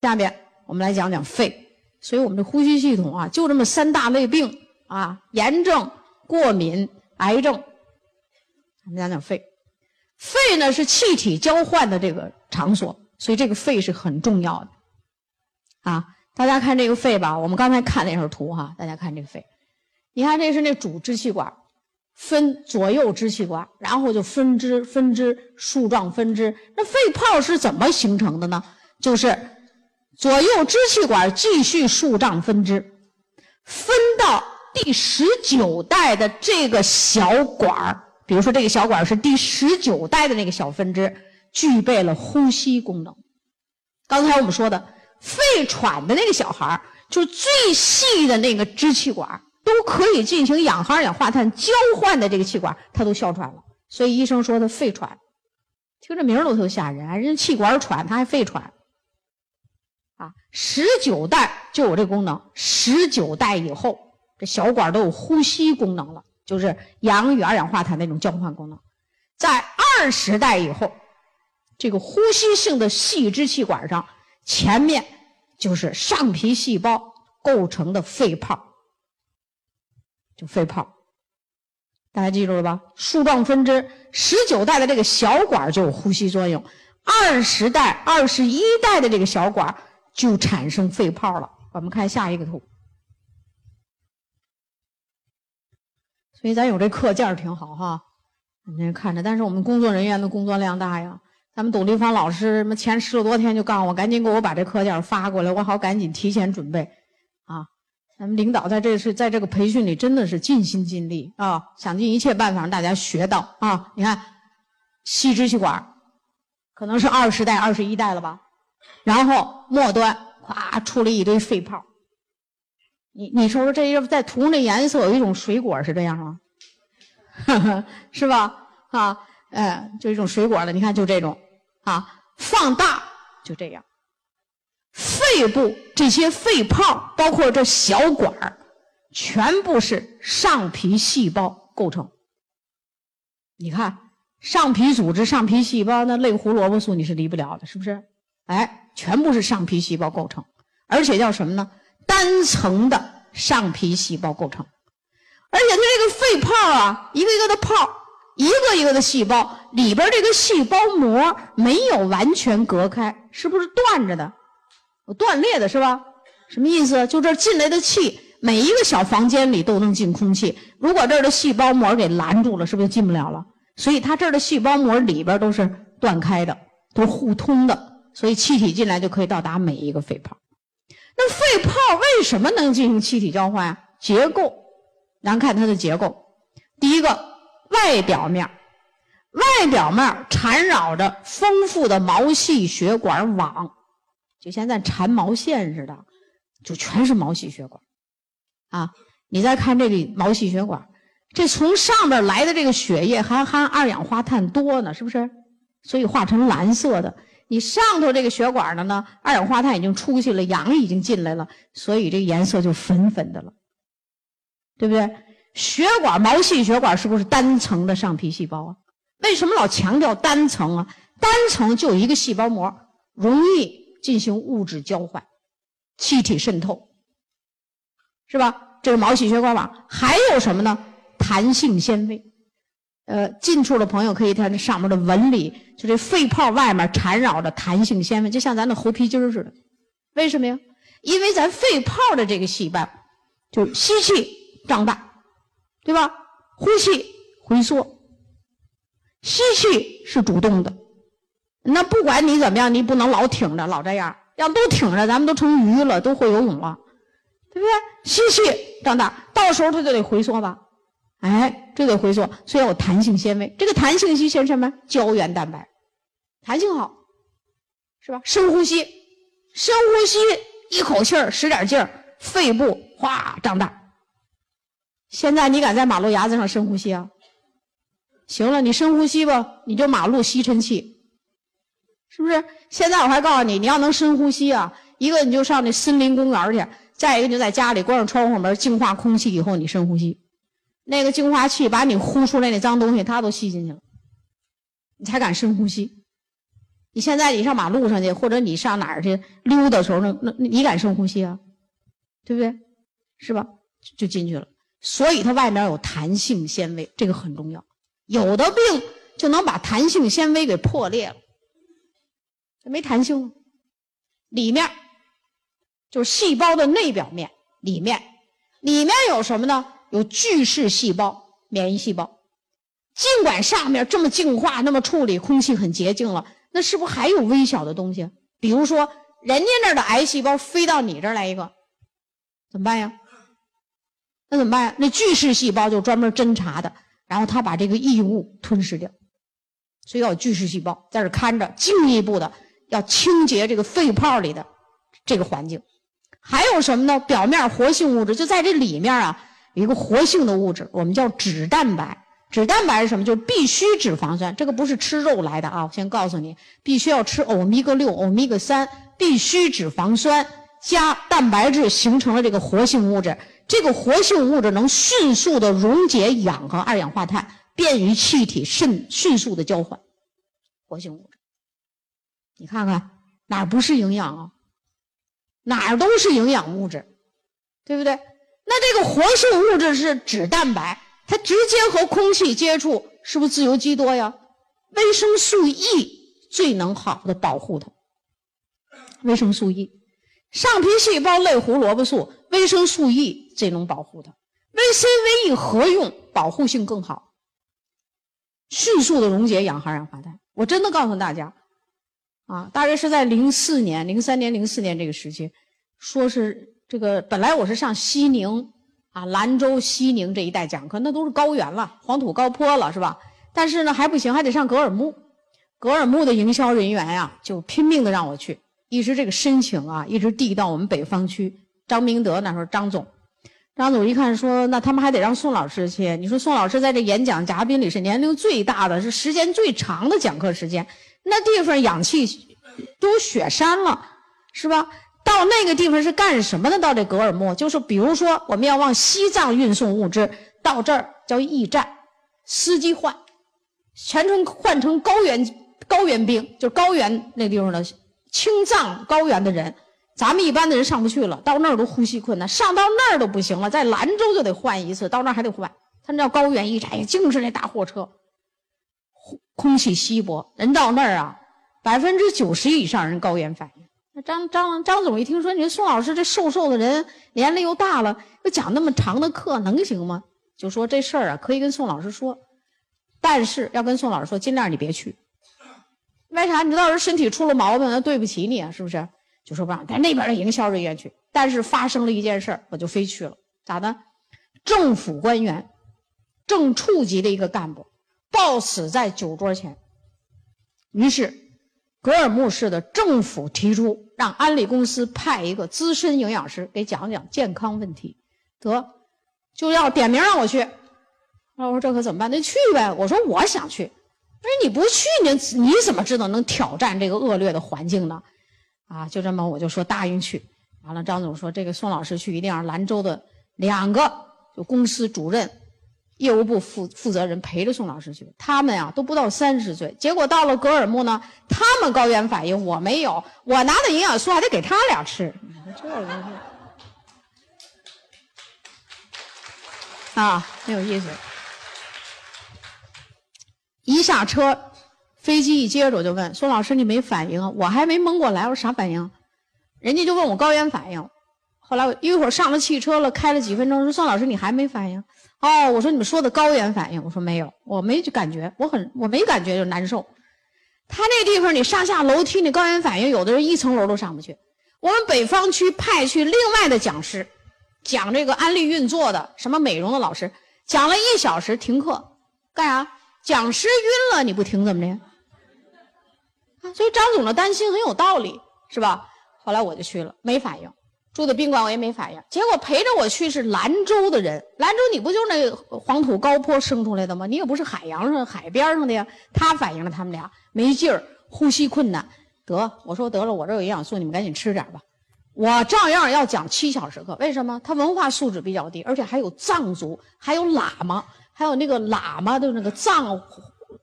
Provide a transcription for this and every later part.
下面我们来讲讲肺。所以我们的呼吸系统啊，就这么三大类病啊：炎症、过敏、癌症。我们讲讲肺。肺呢是气体交换的这个场所，所以这个肺是很重要的。啊，大家看这个肺吧，我们刚才看那张图哈，大家看这个肺，你看这是那主支气管，分左右支气管，然后就分支、分支、树状分支。那肺泡是怎么形成的呢？就是左右支气管继续树状分支，分到第十九代的这个小管儿。比如说，这个小管是第十九代的那个小分支，具备了呼吸功能。刚才我们说的肺喘的那个小孩儿，就是最细的那个支气管，都可以进行氧和二氧化碳交换的这个气管，他都哮喘了。所以医生说他肺喘，听这名儿都特吓人，人家气管喘，他还肺喘。啊，十九代就有这功能，十九代以后，这小管都有呼吸功能了。就是氧与二氧化碳那种交换功能，在二十代以后，这个呼吸性的细支气管上，前面就是上皮细胞构成的肺泡，就肺泡，大家记住了吧？树状分支，十九代的这个小管就有呼吸作用，二十代、二十一代的这个小管就产生肺泡了。我们看下一个图。所以咱有这课件儿挺好哈，您看着。但是我们工作人员的工作量大呀。咱们董立芳老师，什么前十多天就告诉我，赶紧给我把这课件发过来，我好赶紧提前准备。啊，咱们领导在这是在这个培训里真的是尽心尽力啊，想尽一切办法让大家学到啊。你看，细支气管可能是二十代、二十一代了吧，然后末端咵出了一堆肺泡。你你说说，这一在图上的颜色有一种水果是这样吗？是吧？啊，哎，就一种水果了。你看，就这种啊，放大就这样。肺部这些肺泡，包括这小管儿，全部是上皮细胞构成。你看，上皮组织、上皮细胞，那类胡萝卜素你是离不了的，是不是？哎，全部是上皮细胞构成，而且叫什么呢？单层的上皮细胞构成，而且它这个肺泡啊，一个一个的泡，一个一个的细胞里边这个细胞膜没有完全隔开，是不是断着的？断裂的是吧？什么意思？就这进来的气，每一个小房间里都能进空气。如果这儿的细胞膜给拦住了，是不是就进不了了？所以它这儿的细胞膜里边都是断开的，都是互通的，所以气体进来就可以到达每一个肺泡。那肺泡为什么能进行气体交换啊？结构，咱看它的结构。第一个，外表面，外表面缠绕着丰富的毛细血管网，就像咱缠毛线似的，就全是毛细血管。啊，你再看这里毛细血管，这从上边来的这个血液还含二氧化碳多呢，是不是？所以化成蓝色的。你上头这个血管的呢，二氧化碳已经出去了，氧已经进来了，所以这个颜色就粉粉的了，对不对？血管毛细血管是不是单层的上皮细胞啊？为什么老强调单层啊？单层就一个细胞膜，容易进行物质交换、气体渗透，是吧？这是毛细血管网，还有什么呢？弹性纤维。呃，近处的朋友可以看这上面的纹理，就这肺泡外面缠绕着弹性纤维，就像咱的猴皮筋似的。为什么呀？因为咱肺泡的这个细胞，就吸气胀大，对吧？呼气回缩。吸气是主动的，那不管你怎么样，你不能老挺着，老这样。要都挺着，咱们都成鱼了，都会游泳了，对不对？吸气胀大，到时候它就得回缩吧。哎，这个回缩，所以有弹性纤维。这个弹性纤维什么？胶原蛋白，弹性好，是吧？深呼吸，深呼吸，一口气儿使点劲儿，肺部哗胀大。现在你敢在马路牙子上深呼吸啊？行了，你深呼吸吧，你就马路吸尘器，是不是？现在我还告诉你，你要能深呼吸啊，一个你就上那森林公园去，再一个你就在家里关上窗户门，净化空气以后你深呼吸。那个净化器把你呼出来那脏东西，它都吸进去了，你才敢深呼吸。你现在你上马路上去，或者你上哪儿去溜达的时候，那那你敢深呼吸啊？对不对？是吧？就进去了。所以它外面有弹性纤维，这个很重要。有的病就能把弹性纤维给破裂了，没弹性。里面就是细胞的内表面，里面里面有什么呢？有巨噬细胞、免疫细胞。尽管上面这么净化、那么处理，空气很洁净了，那是不是还有微小的东西？比如说，人家那儿的癌细胞飞到你这儿来一个，怎么办呀？那怎么办呀？那巨噬细胞就专门侦查的，然后他把这个异物吞噬掉。所以要有巨噬细胞在这看着，进一步的要清洁这个肺泡里的这个环境。还有什么呢？表面活性物质就在这里面啊，一个活性的物质，我们叫脂蛋白。脂蛋白是什么？就是必需脂肪酸。这个不是吃肉来的啊！我先告诉你，必须要吃欧米伽六、欧米伽三，必需脂肪酸加蛋白质形成了这个活性物质。这个活性物质能迅速的溶解氧和二氧化碳，便于气体迅迅速的交换。活性物质，你看看哪儿不是营养啊？哪儿都是营养物质，对不对？那这个活性物质是脂蛋白。它直接和空气接触，是不是自由基多呀？维生素 E 最能好的保护它。维生素 E，上皮细胞类胡萝卜素，维生素 E 最能保护它。维 C、维 E 合用，保护性更好，迅速的溶解氧和二氧化碳。我真的告诉大家，啊，大约是在零四年、零三年、零四年这个时期，说是这个本来我是上西宁。啊，兰州、西宁这一带讲课，那都是高原了，黄土高坡了，是吧？但是呢，还不行，还得上格尔木。格尔木的营销人员呀，就拼命的让我去，一直这个申请啊，一直递到我们北方区。张明德那时候张总，张总一看说，那他们还得让宋老师去。你说宋老师在这演讲嘉宾里是年龄最大的，是时间最长的讲课时间，那地方氧气都雪山了，是吧？到那个地方是干什么的？到这格尔木，就是比如说我们要往西藏运送物资，到这儿叫驿站，司机换，全程换成高原高原兵，就是高原那地方的青藏高原的人，咱们一般的人上不去了，到那儿都呼吸困难，上到那儿都不行了，在兰州就得换一次，到那儿还得换，他那叫高原驿站，净是那大货车，空气稀薄，人到那儿啊，百分之九十以上人高原反应。张张张总一听说，你说宋老师这瘦瘦的人，年龄又大了，又讲那么长的课，能行吗？就说这事儿啊，可以跟宋老师说，但是要跟宋老师说，尽量你别去。为啥？你到时候身体出了毛病，那对不起你啊，是不是？就说不让，但那边的营销人员去。但是发生了一件事儿，我就非去了。咋的？政府官员，正处级的一个干部，暴死在酒桌前。于是。格尔木市的政府提出，让安利公司派一个资深营养师给讲讲健康问题，得就要点名让我去。那我说这可怎么办？那去呗。我说我想去。我说你不去，你你怎么知道能挑战这个恶劣的环境呢？啊，就这么我就说答应去。完了，张总说这个宋老师去一定要兰州的两个就公司主任。业务部负负责人陪着宋老师去，他们呀都不到三十岁，结果到了格尔木呢，他们高原反应，我没有，我拿的营养素还得给他俩吃，啊，很有意思。一下车，飞机一接着我就问宋老师：“你没反应？”我还没蒙过来，我说啥反应？人家就问我高原反应。后来我一会儿上了汽车了，开了几分钟，说宋老师你还没反应。哦，我说你们说的高原反应，我说没有，我没感觉，我很我没感觉就难受。他那地方你上下楼梯，你高原反应，有的人一层楼都上不去。我们北方区派去另外的讲师，讲这个安利运作的，什么美容的老师，讲了一小时停课，干啥？讲师晕了，你不听怎么的？啊，所以张总的担心很有道理，是吧？后来我就去了，没反应。住的宾馆我也没反应，结果陪着我去是兰州的人。兰州你不就是那黄土高坡生出来的吗？你也不是海洋上海边上的呀。他反应了他们俩没劲儿，呼吸困难。得，我说得了，我这有营养素，你们赶紧吃点吧。我照样要讲七小时课，为什么？他文化素质比较低，而且还有藏族，还有喇嘛，还有那个喇嘛的那个藏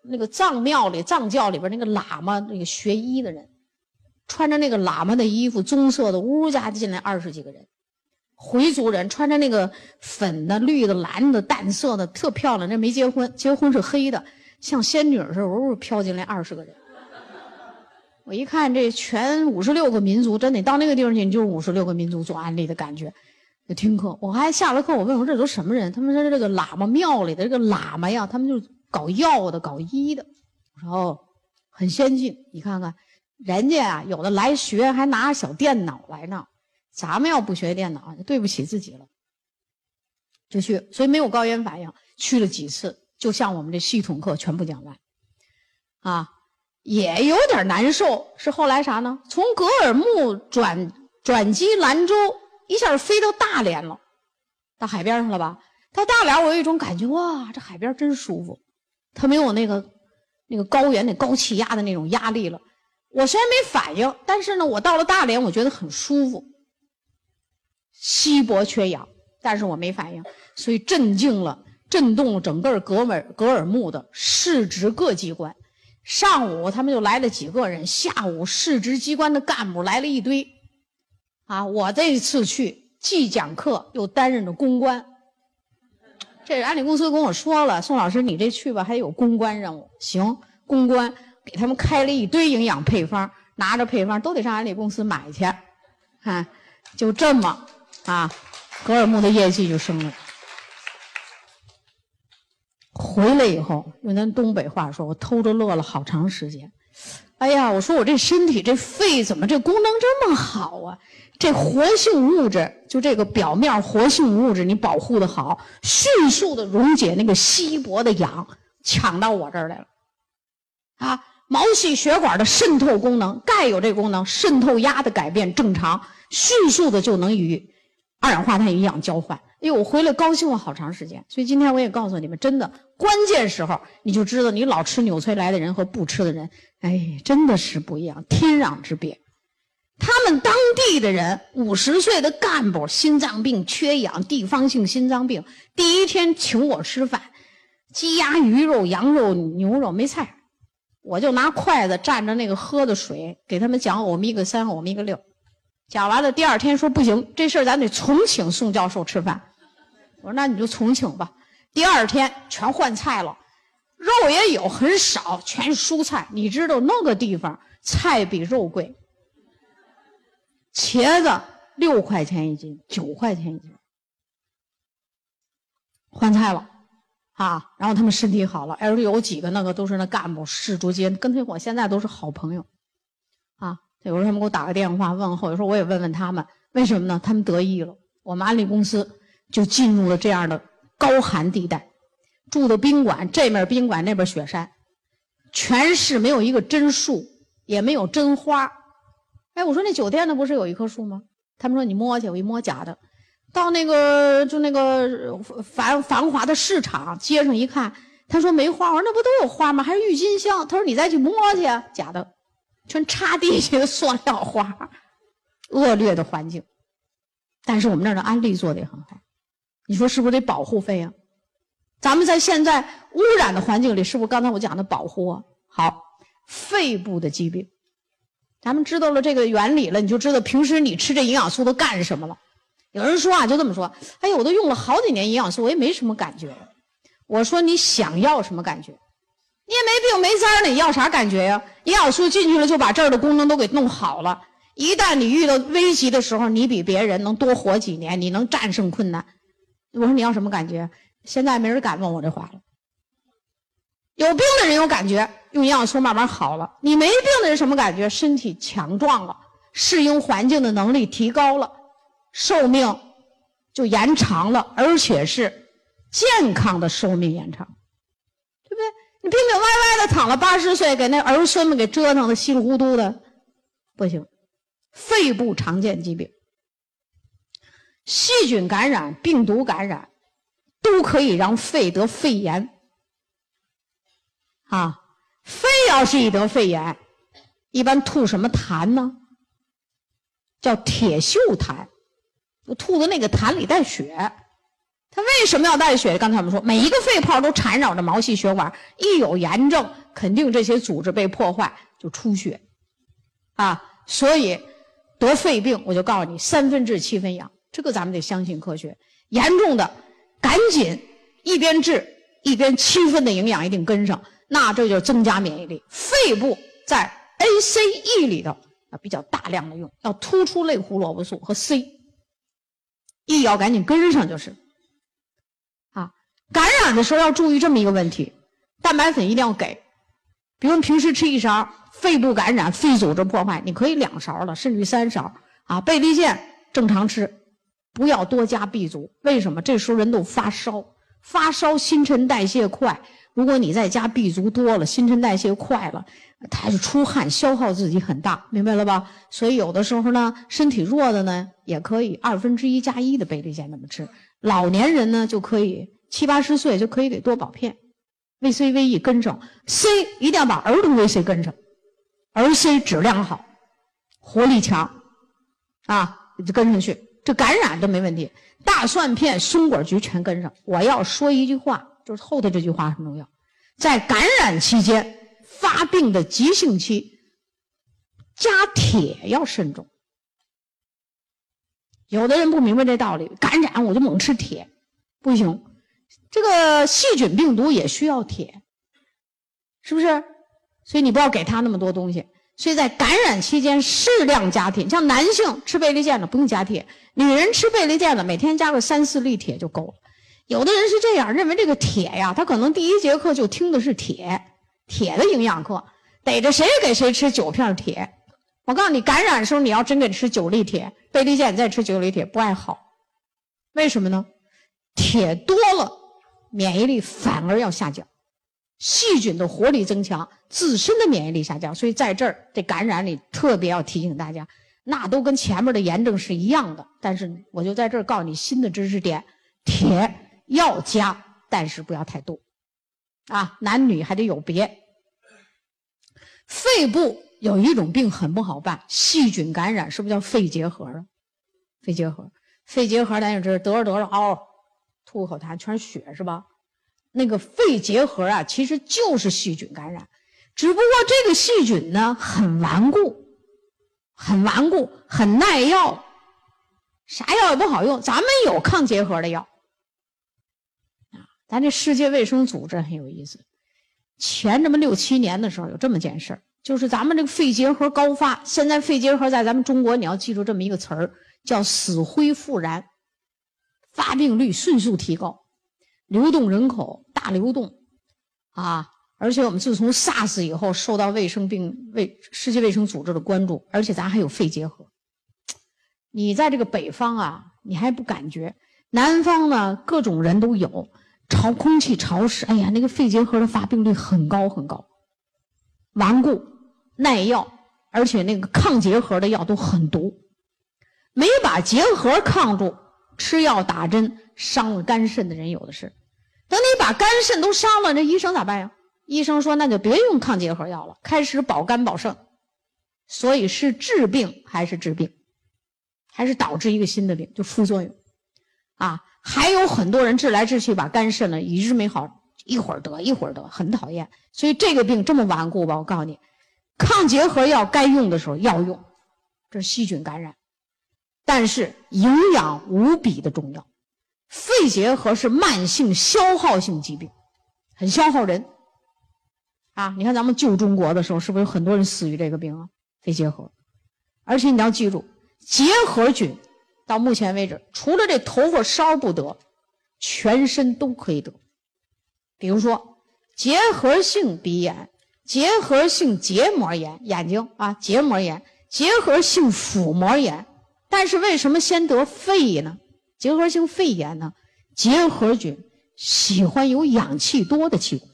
那个藏庙里藏教里边那个喇嘛那个学医的人，穿着那个喇嘛的衣服，棕色的，呜呜家进来二十几个人。回族人穿着那个粉的、绿的、蓝的、淡色的，特漂亮。那没结婚，结婚是黑的，像仙女似的，呜呜飘进来二十个人。我一看，这全五十六个民族，真的到那个地方去，你就是五十六个民族做安利的感觉。就听课，我还下了课，我问我这都什么人？他们说这个喇嘛庙里的这个喇嘛呀，他们就是搞药的、搞医的。我说哦，很先进。你看看，人家啊，有的来学还拿小电脑来呢。咱们要不学电脑，就对不起自己了。就去，所以没有高原反应。去了几次，就像我们这系统课全部讲完，啊，也有点难受。是后来啥呢？从格尔木转转机兰州，一下飞到大连了，到海边上了吧？到大连，我有一种感觉，哇，这海边真舒服。它没有那个那个高原那高气压的那种压力了。我虽然没反应，但是呢，我到了大连，我觉得很舒服。稀薄缺氧，但是我没反应，所以震惊了，震动了整个格尔格尔木的市直各机关。上午他们就来了几个人，下午市直机关的干部来了一堆。啊，我这次去既讲课又担任着公关。这安利公司跟我说了，宋老师你这去吧，还有公关任务。行，公关给他们开了一堆营养配方，拿着配方都得上安利公司买去。看，就这么。啊，格尔木的业绩就升了。回来以后，用咱东北话说，我偷着乐了好长时间。哎呀，我说我这身体这肺怎么这功能这么好啊？这活性物质，就这个表面活性物质，你保护的好，迅速的溶解那个稀薄的氧，抢到我这儿来了。啊，毛细血管的渗透功能，钙有这功能，渗透压的改变正常，迅速的就能与。二氧化碳营养交换，哎呦，我回来高兴了好长时间。所以今天我也告诉你们，真的关键时候你就知道，你老吃纽崔莱的人和不吃的人，哎，真的是不一样，天壤之别。他们当地的人，五十岁的干部，心脏病、缺氧、地方性心脏病，第一天请我吃饭，鸡鸭鱼肉、羊肉、牛肉没菜，我就拿筷子蘸着那个喝的水，给他们讲欧米伽三、欧米伽六。讲完了，第二天说不行，这事儿咱得重请宋教授吃饭。我说那你就重请吧。第二天全换菜了，肉也有很少，全是蔬菜。你知道那个地方菜比肉贵，茄子六块钱一斤，九块钱一斤。换菜了，啊，然后他们身体好了，哎有几个那个都是那干部，市主席跟他我现在都是好朋友，啊。有时候他们给我打个电话问候，有时候我也问问他们，为什么呢？他们得意了，我们安利公司就进入了这样的高寒地带，住的宾馆，这面宾馆那边雪山，全市没有一个真树，也没有真花。哎，我说那酒店那不是有一棵树吗？他们说你摸去，我一摸假的。到那个就那个繁繁华的市场街上一看，他说没花。我说那不都有花吗？还是郁金香。他说你再去摸去，假的。全插地下的塑料花，恶劣的环境。但是我们那儿的安利做的也很好，你说是不是得保护费啊？咱们在现在污染的环境里，是不是刚才我讲的保护啊？好，肺部的疾病，咱们知道了这个原理了，你就知道平时你吃这营养素都干什么了。有人说啊，就这么说，哎呀，我都用了好几年营养素，我也没什么感觉。我说你想要什么感觉？你也没病没灾儿，你要啥感觉呀？营养素进去了，就把这儿的功能都给弄好了。一旦你遇到危急的时候，你比别人能多活几年，你能战胜困难。我说你要什么感觉？现在没人敢问我这话了。有病的人有感觉，用营养素慢慢好了。你没病的人什么感觉？身体强壮了，适应环境的能力提高了，寿命就延长了，而且是健康的寿命延长。对不对？你病病歪歪的躺了八十岁，给那儿孙们给折腾的稀里糊涂的，不行。肺部常见疾病，细菌感染、病毒感染，都可以让肺得肺炎。啊，肺要是一得肺炎，一般吐什么痰呢？叫铁锈痰，吐的那个痰里带血。它为什么要带血？刚才我们说，每一个肺泡都缠绕着毛细血管，一有炎症，肯定这些组织被破坏就出血，啊，所以得肺病，我就告诉你，三分治七分养，这个咱们得相信科学。严重的，赶紧一边治一边七分的营养一定跟上，那这就增加免疫力。肺部在 A、C、E 里头啊比较大量的用，要突出类胡萝卜素和 C C，E 要赶紧跟上就是。啊，感染的时候要注意这么一个问题，蛋白粉一定要给，比如平时吃一勺，肺部感染、肺组织破坏，你可以两勺了，甚至于三勺啊。贝利健正常吃。不要多加 B 族，为什么？这时候人都发烧，发烧新陈代谢快。如果你在家 B 族多了，新陈代谢快了，他就出汗，消耗自己很大，明白了吧？所以有的时候呢，身体弱的呢，也可以二分之一加一的贝类健那么吃。老年人呢，就可以七八十岁就可以给多宝片，VC、VE 跟上，C 一定要把儿童 VC 跟上，儿 C 质量好，活力强，啊，就跟上去。这感染都没问题，大蒜片、松果菊全跟上。我要说一句话，就是后头这句话很重要，在感染期间发病的急性期，加铁要慎重。有的人不明白这道理，感染我就猛吃铁，不行。这个细菌病毒也需要铁，是不是？所以你不要给他那么多东西。所以在感染期间适量加铁，像男性吃贝利健的不用加铁，女人吃贝利健的每天加个三四粒铁就够了。有的人是这样认为，这个铁呀，他可能第一节课就听的是铁，铁的营养课，逮着谁给谁吃九片铁。我告诉你，感染的时候你要真给吃九粒铁，贝利健再吃九粒铁不爱好，为什么呢？铁多了，免疫力反而要下降。细菌的活力增强，自身的免疫力下降，所以在这儿这感染里特别要提醒大家，那都跟前面的炎症是一样的。但是我就在这儿告诉你新的知识点：铁要加，但是不要太多，啊，男女还得有别。肺部有一种病很不好办，细菌感染是不是叫肺结核啊？肺结核，肺结核咱就知道得着得着嗷，吐口痰全是血是吧？那个肺结核啊，其实就是细菌感染，只不过这个细菌呢很顽固，很顽固，很耐药，啥药也不好用。咱们有抗结核的药，咱这世界卫生组织很有意思。前这么六七年的时候，有这么件事儿，就是咱们这个肺结核高发。现在肺结核在咱们中国，你要记住这么一个词儿，叫死灰复燃，发病率迅速提高。流动人口大流动，啊！而且我们自从 SARS 以后，受到卫生病卫世界卫生组织的关注，而且咱还有肺结核。你在这个北方啊，你还不感觉；南方呢，各种人都有，潮空气潮湿，哎呀，那个肺结核的发病率很高很高，顽固耐药，而且那个抗结核的药都很毒，没把结核抗住，吃药打针。伤了肝肾的人有的是，等你把肝肾都伤了，那医生咋办呀？医生说那就别用抗结核药了，开始保肝保肾。所以是治病还是治病，还是导致一个新的病，就副作用啊？还有很多人治来治去把肝肾呢一直没好，一会儿得一会儿得，很讨厌。所以这个病这么顽固吧？我告诉你，抗结核药该用的时候要用，这是细菌感染，但是营养无比的重要。肺结核是慢性消耗性疾病，很消耗人。啊，你看咱们救中国的时候，是不是有很多人死于这个病啊？肺结核，而且你要记住，结核菌到目前为止，除了这头发梢不得，全身都可以得。比如说结核性鼻炎、结核性结膜炎，眼睛啊结膜炎、结核性腹膜炎，但是为什么先得肺呢？结核性肺炎呢？结核菌喜欢有氧气多的器官，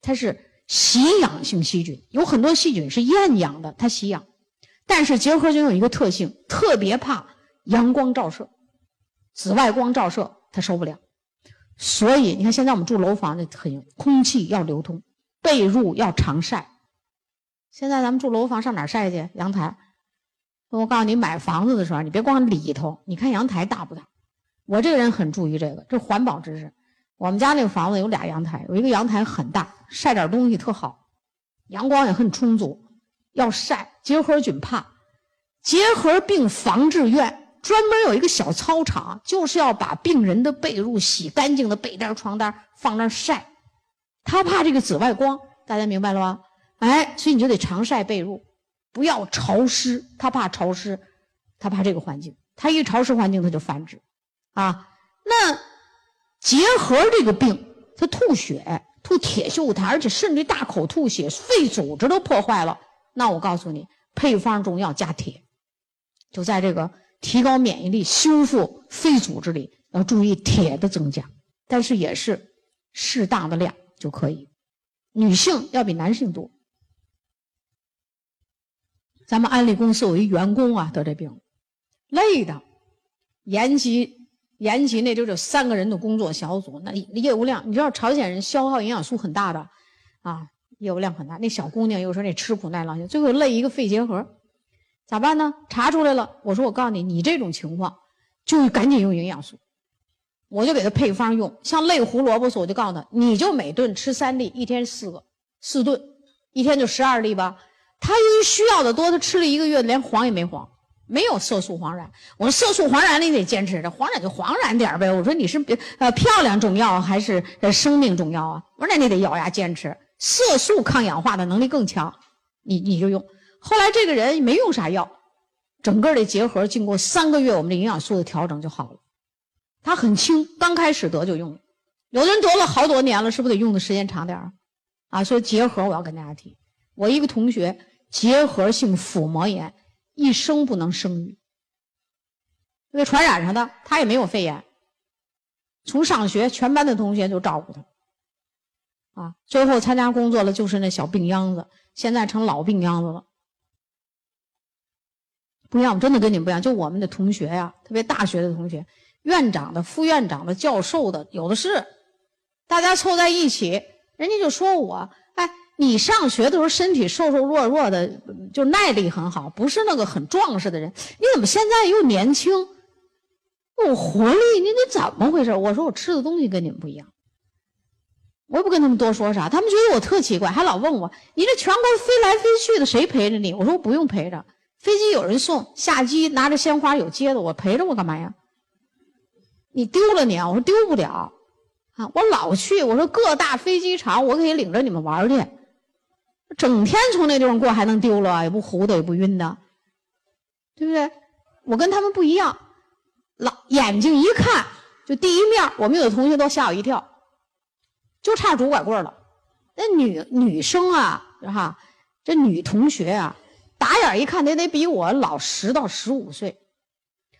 它是喜氧性细菌。有很多细菌是厌氧的，它喜氧。但是结核菌有一个特性，特别怕阳光照射，紫外光照射它受不了。所以你看，现在我们住楼房的很，空气要流通，被褥要常晒。现在咱们住楼房上哪晒去？阳台。我告诉你，买房子的时候，你别光里头，你看阳台大不大？我这个人很注意这个，这环保知识。我们家那个房子有俩阳台，有一个阳台很大，晒点东西特好，阳光也很充足。要晒结核菌怕，结核病防治院专门有一个小操场，就是要把病人的被褥洗干净的被单、床单放那晒。他怕这个紫外光，大家明白了吧？哎，所以你就得常晒被褥，不要潮湿。他怕潮湿，他怕这个环境，他一潮湿环境他就繁殖，啊，那。结核这个病，他吐血，吐铁锈痰，而且甚至大口吐血，肺组织都破坏了。那我告诉你，配方中要加铁，就在这个提高免疫力、修复肺组织里要注意铁的增加，但是也是适当的量就可以。女性要比男性多。咱们安利公司有一员工啊得这病，累的，延吉。延吉那就这三个人的工作小组，那业务量，你知道朝鲜人消耗营养素很大的，啊，业务量很大。那小姑娘又说那吃苦耐劳，最后累一个肺结核，咋办呢？查出来了，我说我告诉你，你这种情况就赶紧用营养素，我就给他配方用，像类胡萝卜素，我就告诉他，你就每顿吃三粒，一天四个，四顿，一天就十二粒吧。他由于需要的多，他吃了一个月，连黄也没黄。没有色素黄染，我说色素黄染你得坚持着，黄染就黄染点呗。我说你是呃漂亮重要还是呃生命重要啊？我说那你得咬牙坚持，色素抗氧化的能力更强，你你就用。后来这个人没用啥药，整个的结核经过三个月我们的营养素的调整就好了，他很轻，刚开始得就用，有的人得了好多年了，是不是得用的时间长点啊？啊，所以结核我要跟大家提，我一个同学结核性腹膜炎。一生不能生育，被传染上的，他也没有肺炎。从上学，全班的同学都照顾他，啊，最后参加工作了，就是那小病秧子，现在成老病秧子了。不一样，真的跟你们不一样。就我们的同学呀，特别大学的同学，院长的、副院长的、教授的，有的是，大家凑在一起，人家就说我。哎你上学的时候身体瘦瘦弱弱的，就耐力很好，不是那个很壮实的人。你怎么现在又年轻，有活力？你你怎么回事？我说我吃的东西跟你们不一样，我也不跟他们多说啥。他们觉得我特奇怪，还老问我：你这全国飞来飞去的，谁陪着你？我说我不用陪着，飞机有人送，下机拿着鲜花有接的，我陪着我干嘛呀？你丢了你啊？我说丢不了啊，我老去。我说各大飞机场，我可以领着你们玩去。整天从那地方过还能丢了？也不糊的，也不晕的，对不对？我跟他们不一样，老眼睛一看就第一面。我们有的同学都吓我一跳，就差拄拐棍了。那女女生啊，哈，这女同学啊，打眼一看，得得比我老十到十五岁。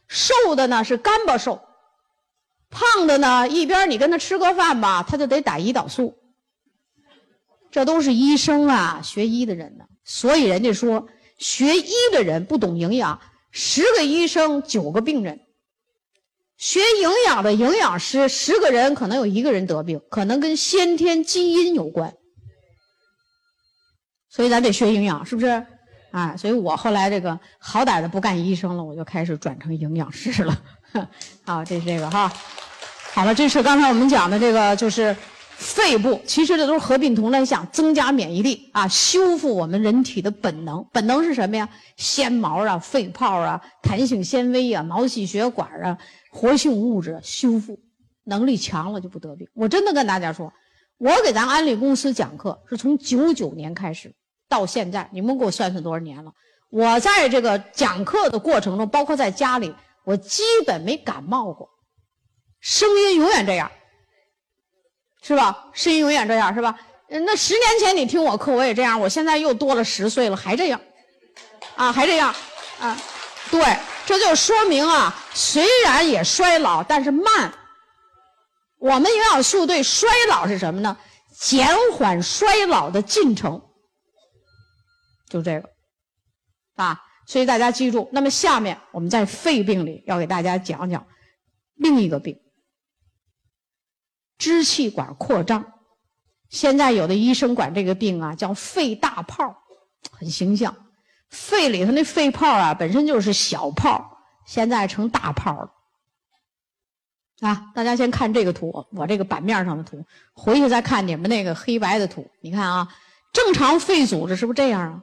瘦的呢是干巴瘦，胖的呢一边你跟他吃个饭吧，他就得打胰岛素。这都是医生啊，学医的人呢，所以人家说，学医的人不懂营养，十个医生九个病人；学营养的营养师，十个人可能有一个人得病，可能跟先天基因有关。所以咱得学营养，是不是？啊，所以我后来这个好歹的不干医生了，我就开始转成营养师了。好，这是这个哈。好了，这是刚才我们讲的这个，就是。肺部其实这都是合并同类项，增加免疫力啊，修复我们人体的本能。本能是什么呀？纤毛啊，肺泡啊，弹性纤维啊，毛细血管啊，活性物质修复能力强了就不得病。我真的跟大家说，我给咱安利公司讲课是从九九年开始到现在，你们给我算算多少年了？我在这个讲课的过程中，包括在家里，我基本没感冒过，声音永远这样。是吧？声音永远这样，是吧？那十年前你听我课，我也这样。我现在又多了十岁了，还这样，啊，还这样，啊，对，这就说明啊，虽然也衰老，但是慢。我们营养素对衰老是什么呢？减缓衰老的进程，就这个，啊，所以大家记住。那么下面我们在肺病里要给大家讲讲另一个病。支气管扩张，现在有的医生管这个病啊叫肺大泡，很形象。肺里头那肺泡啊本身就是小泡，现在成大泡了。啊，大家先看这个图，我这个版面上的图，回去再看你们那个黑白的图。你看啊，正常肺组织是不是这样啊？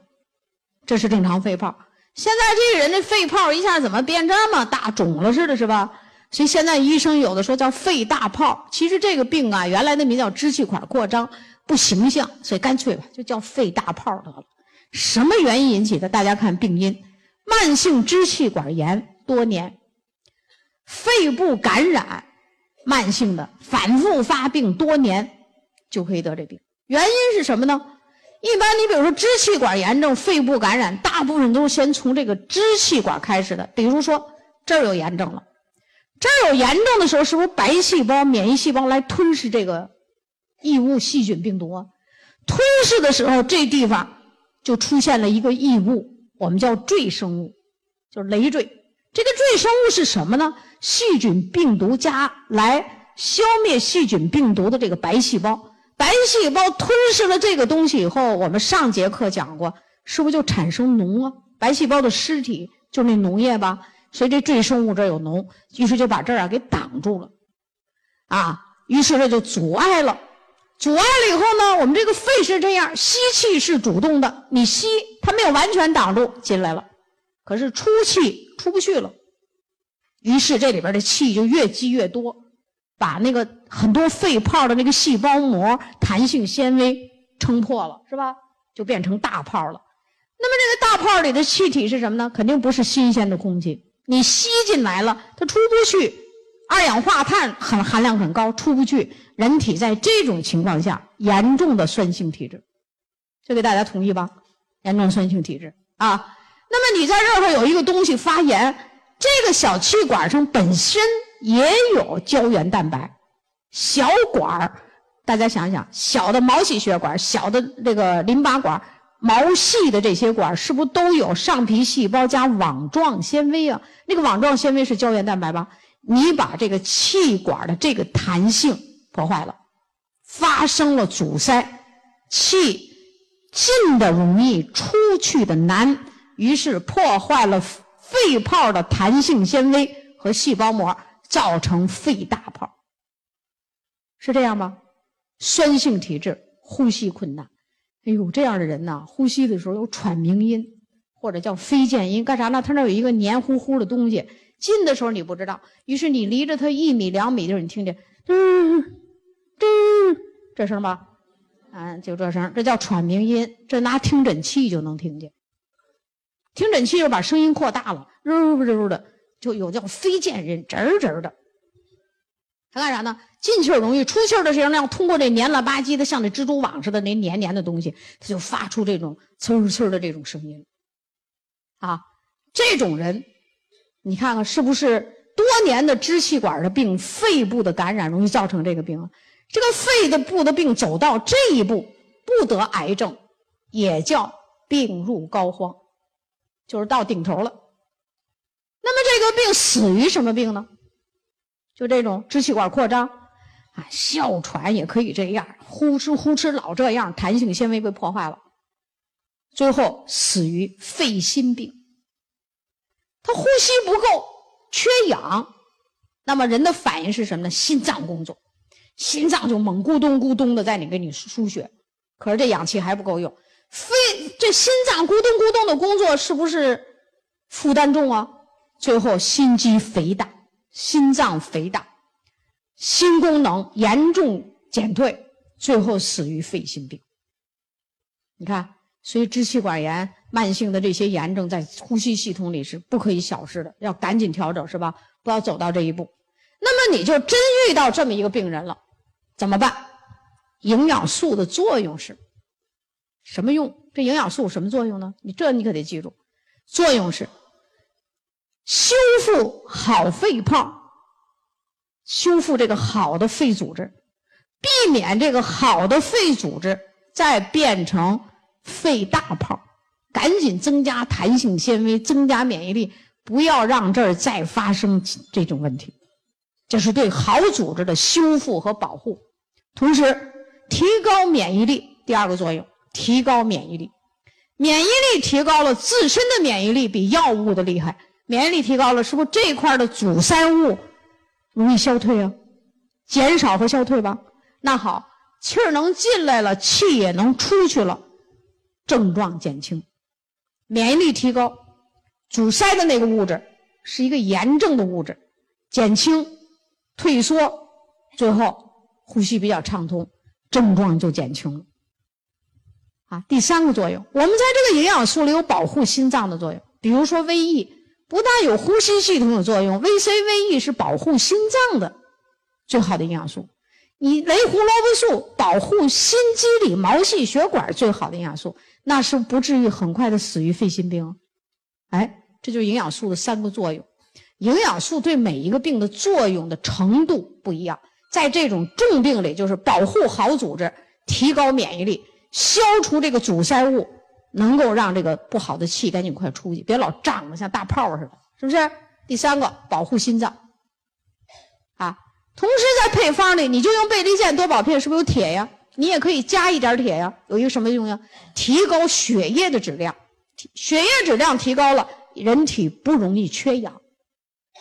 这是正常肺泡。现在这个人的肺泡一下怎么变这么大，肿了似的，是吧？所以现在医生有的说叫肺大泡。其实这个病啊，原来的名叫支气管扩张，不形象，所以干脆吧，就叫肺大泡得了。什么原因引起的？大家看病因：慢性支气管炎多年，肺部感染。慢性的反复发病多年，就可以得这病。原因是什么呢？一般你比如说支气管炎症、肺部感染，大部分都是先从这个支气管开始的。比如说这儿有炎症了，这儿有炎症的时候，是不是白细胞、免疫细胞来吞噬这个异物、细菌、病毒？啊？吞噬的时候，这地方就出现了一个异物，我们叫赘生物，就是累赘。这个赘生物是什么呢？细菌、病毒加来消灭细菌、病毒的这个白细胞，白细胞吞噬了这个东西以后，我们上节课讲过，是不是就产生脓啊？白细胞的尸体就是那脓液吧？所以这赘生物这有脓，于是就把这儿啊给挡住了，啊，于是这就阻碍了，阻碍了以后呢，我们这个肺是这样，吸气是主动的，你吸它没有完全挡住进来了，可是出气出不去了。于是这里边的气就越积越多，把那个很多肺泡的那个细胞膜、弹性纤维撑破了，是吧？就变成大泡了。那么这个大泡里的气体是什么呢？肯定不是新鲜的空气，你吸进来了，它出不去，二氧化碳很含量很高，出不去。人体在这种情况下，严重的酸性体质，这给大家同意吧？严重酸性体质啊。那么你在这儿有一个东西发炎。这个小气管上本身也有胶原蛋白，小管儿，大家想想，小的毛细血管、小的这个淋巴管、毛细的这些管，是不是都有上皮细胞加网状纤维啊？那个网状纤维是胶原蛋白吧？你把这个气管的这个弹性破坏了，发生了阻塞，气进的容易，出去的难，于是破坏了。肺泡的弹性纤维和细胞膜造成肺大泡，是这样吗？酸性体质，呼吸困难。哎呦，这样的人呐，呼吸的时候有喘鸣音，或者叫飞溅音，干啥呢？他那有一个黏糊糊的东西，进的时候你不知道，于是你离着他一米两米的时候，你听见嘟嘟这声吧，啊，就这声，这叫喘鸣音，这拿听诊器就能听见。听诊器又把声音扩大了，呜呜的，就有叫飞溅音，吱儿吱儿的。他干啥呢？进气容易，出气的时候那样，通过这黏了吧唧的，像那蜘蛛网似的那黏黏的东西，他就发出这种呲呲的这种声音。啊，这种人，你看看是不是多年的支气管的病、肺部的感染容易造成这个病啊？这个肺的部的病走到这一步，不得癌症，也叫病入膏肓。就是到顶头了，那么这个病死于什么病呢？就这种支气管扩张，啊，哮喘也可以这样，呼哧呼哧老这样，弹性纤维被破坏了，最后死于肺心病。他呼吸不够，缺氧，那么人的反应是什么呢？心脏工作，心脏就猛咕咚咕咚的在你给你输血，可是这氧气还不够用。肺这心脏咕咚咕咚的工作是不是负担重啊？最后心肌肥大，心脏肥大，心功能严重减退，最后死于肺心病。你看，所以支气管炎、慢性的这些炎症在呼吸系统里是不可以小视的，要赶紧调整，是吧？不要走到这一步。那么你就真遇到这么一个病人了，怎么办？营养素的作用是？什么用？这营养素什么作用呢？你这你可得记住，作用是修复好肺泡，修复这个好的肺组织，避免这个好的肺组织再变成肺大泡，赶紧增加弹性纤维，增加免疫力，不要让这儿再发生这种问题。这是对好组织的修复和保护，同时提高免疫力。第二个作用。提高免疫力，免疫力提高了，自身的免疫力比药物的厉害。免疫力提高了，是不是这块的阻塞物容易消退啊，减少和消退吧。那好，气儿能进来了，气也能出去了，症状减轻，免疫力提高，阻塞的那个物质是一个炎症的物质，减轻、退缩，最后呼吸比较畅通，症状就减轻了。啊，第三个作用，我们在这个营养素里有保护心脏的作用，比如说 VE，不但有呼吸系统的作用，VC、VE 是保护心脏的最好的营养素。你雷胡萝卜素保护心肌里毛细血管最好的营养素，那是不至于很快的死于肺心病。哎，这就是营养素的三个作用。营养素对每一个病的作用的程度不一样，在这种重病里，就是保护好组织，提高免疫力。消除这个阻塞物，能够让这个不好的气赶紧快出去，别老胀的像大泡似的，是不是？第三个，保护心脏。啊，同时在配方里，你就用贝利健多宝片，是不是有铁呀？你也可以加一点铁呀，有一个什么用呀？提高血液的质量，血液质量提高了，人体不容易缺氧。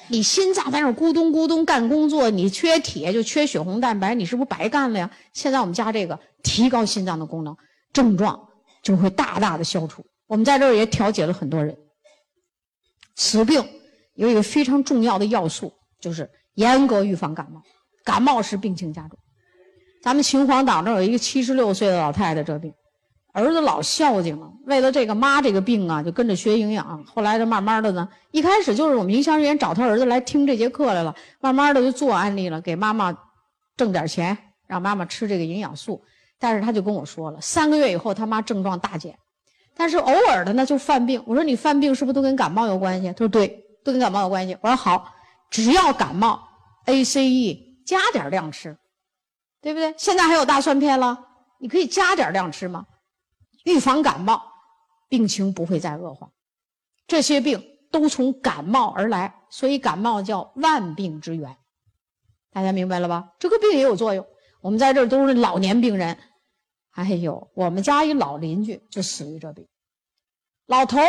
你心脏在那咕咚咕咚干工作，你缺铁就缺血红蛋白，你是不是白干了呀？现在我们加这个，提高心脏的功能，症状就会大大的消除。我们在这儿也调解了很多人。此病有一个非常重要的要素，就是严格预防感冒。感冒使病情加重。咱们秦皇岛那有一个七十六岁的老太太这病。儿子老孝敬了，为了这个妈这个病啊，就跟着学营养。后来就慢慢的呢，一开始就是我们营销人员找他儿子来听这节课来了，慢慢的就做案例了，给妈妈挣点钱，让妈妈吃这个营养素。但是他就跟我说了，三个月以后他妈症状大减，但是偶尔的呢就犯病。我说你犯病是不是都跟感冒有关系？他说对，都跟感冒有关系。我说好，只要感冒，ACE 加点量吃，对不对？现在还有大蒜片了，你可以加点量吃吗？预防感冒，病情不会再恶化。这些病都从感冒而来，所以感冒叫万病之源。大家明白了吧？这个病也有作用。我们在这都是老年病人，哎呦我们家一老邻居就死于这病。老头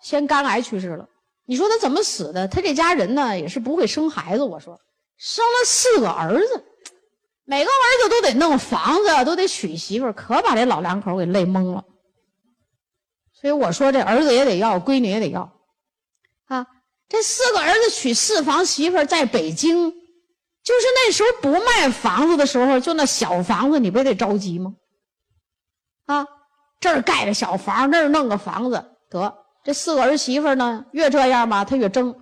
先肝癌去世了。你说他怎么死的？他这家人呢也是不会生孩子。我说生了四个儿子。每个儿子都得弄房子，都得娶媳妇，可把这老两口给累懵了。所以我说，这儿子也得要，闺女也得要，啊，这四个儿子娶四房媳妇，在北京，就是那时候不卖房子的时候，就那小房子，你不也得着急吗？啊，这儿盖个小房，那儿弄个房子，得这四个儿媳妇呢，越这样吧，他越争。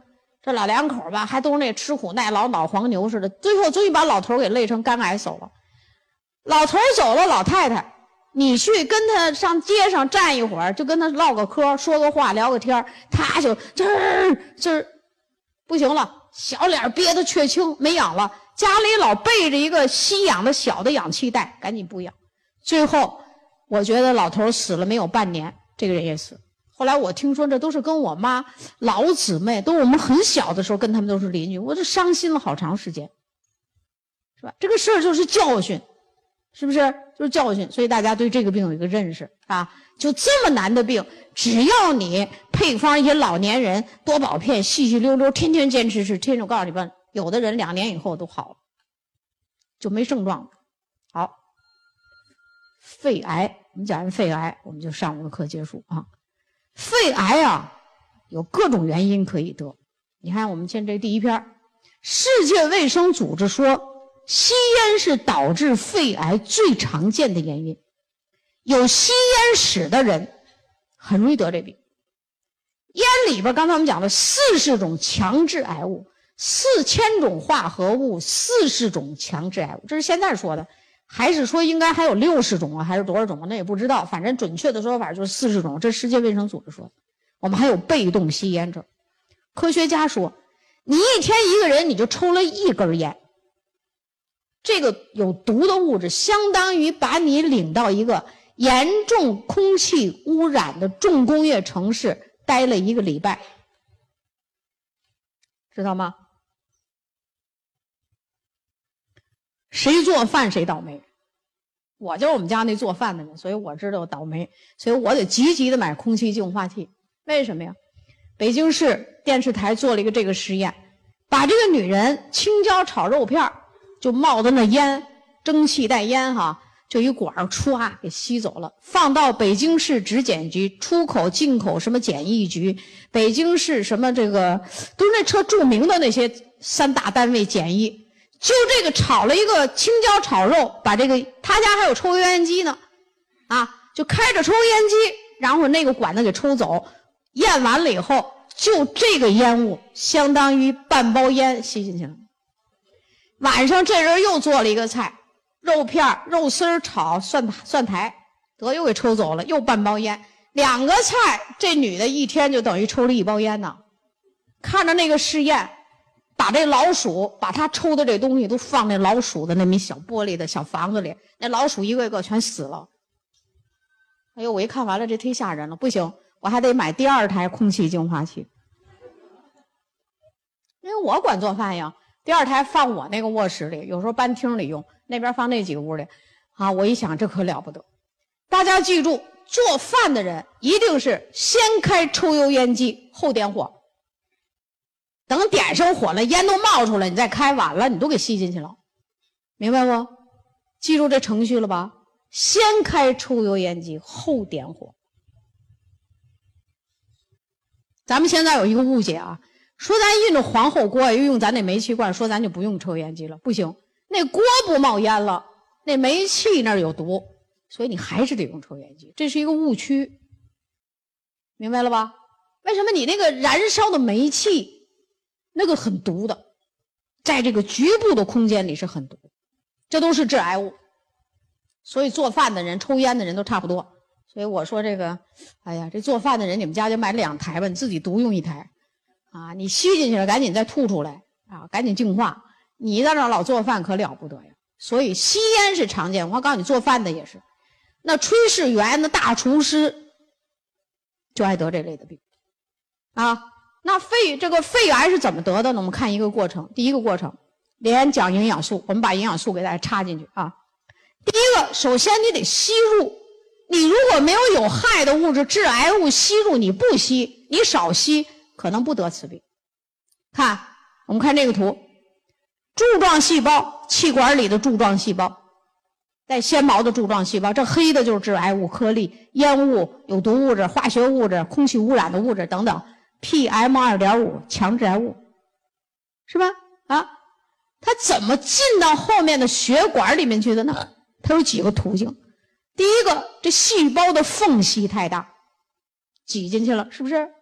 这老两口吧，还都是那吃苦耐劳老黄牛似的，最后终于把老头给累成肝癌走了。老头走了，老太太，你去跟他上街上站一会儿，就跟他唠个嗑，说个话，聊个天他就这儿这儿不行了，小脸憋得却青，没氧了。家里老备着一个吸氧的小的氧气袋，赶紧补氧。最后，我觉得老头死了没有半年，这个人也死。后来我听说，这都是跟我妈老姊妹，都我们很小的时候跟他们都是邻居，我就伤心了好长时间，是吧？这个事儿就是教训，是不是？就是教训。所以大家对这个病有一个认识啊，就这么难的病，只要你配方一些老年人多宝片，细细溜溜，天天坚持吃，天天我告诉你们，有的人两年以后都好了，就没症状了。肺癌，我们讲完肺癌，我们就上午的课结束啊。肺癌啊，有各种原因可以得。你看，我们先这第一篇世界卫生组织说，吸烟是导致肺癌最常见的原因。有吸烟史的人，很容易得这病。烟里边，刚才我们讲了四十种强致癌物，四千种化合物，四十种强致癌物，这是现在说的。还是说应该还有六十种啊，还是多少种啊？那也不知道。反正准确的说法就是四十种。这世界卫生组织说，我们还有被动吸烟者。科学家说，你一天一个人你就抽了一根烟，这个有毒的物质相当于把你领到一个严重空气污染的重工业城市待了一个礼拜，知道吗？谁做饭谁倒霉，我就是我们家那做饭的人，所以我知道倒霉，所以我得积极的买空气净化器。为什么呀？北京市电视台做了一个这个实验，把这个女人青椒炒肉片就冒的那烟，蒸汽带烟哈，就一管儿歘给吸走了，放到北京市质检局、出口进口什么检疫局、北京市什么这个都是那车著名的那些三大单位检疫。就这个炒了一个青椒炒肉，把这个他家还有抽油烟机呢，啊，就开着抽油烟机，然后那个管子给抽走，验完了以后，就这个烟雾相当于半包烟吸进去了。晚上这人又做了一个菜，肉片肉丝炒蒜蒜苔，得又给抽走了，又半包烟。两个菜，这女的一天就等于抽了一包烟呢。看着那个试验。把这老鼠，把他抽的这东西都放那老鼠的那米小玻璃的小房子里，那老鼠一个一个全死了。哎呦，我一看完了，这忒吓人了，不行，我还得买第二台空气净化器，因为我管做饭呀。第二台放我那个卧室里，有时候搬厅里用，那边放那几个屋里。啊，我一想，这可了不得。大家记住，做饭的人一定是先开抽油烟机，后点火。等点上火了，烟都冒出来，你再开，晚了你都给吸进去了，明白不？记住这程序了吧？先开抽油烟机，后点火。咱们现在有一个误解啊，说咱用着皇后锅，又用咱那煤气罐，说咱就不用抽烟机了，不行，那锅不冒烟了，那煤气那有毒，所以你还是得用抽烟机，这是一个误区，明白了吧？为什么你那个燃烧的煤气？那个很毒的，在这个局部的空间里是很毒，这都是致癌物。所以做饭的人、抽烟的人都差不多。所以我说这个，哎呀，这做饭的人，你们家就买两台吧，你自己独用一台，啊，你吸进去了，赶紧再吐出来，啊，赶紧净化。你在那老做饭可了不得呀。所以吸烟是常见，我告诉你，做饭的也是。那炊事员、那大厨师就爱得这类的病，啊。那肺这个肺癌是怎么得的呢？我们看一个过程。第一个过程，连讲营养素，我们把营养素给大家插进去啊。第一个，首先你得吸入，你如果没有有害的物质、致癌物吸入，你不吸，你少吸，可能不得此病。看，我们看这个图，柱状细胞，气管里的柱状细胞，带纤毛的柱状细胞，这黑的就是致癌物颗粒、烟雾、有毒物质、化学物质、空气污染的物质等等。PM 二点五强致癌物，是吧？啊，它怎么进到后面的血管里面去的呢？它有几个途径。第一个，这细胞的缝隙太大，挤进去了，是不是？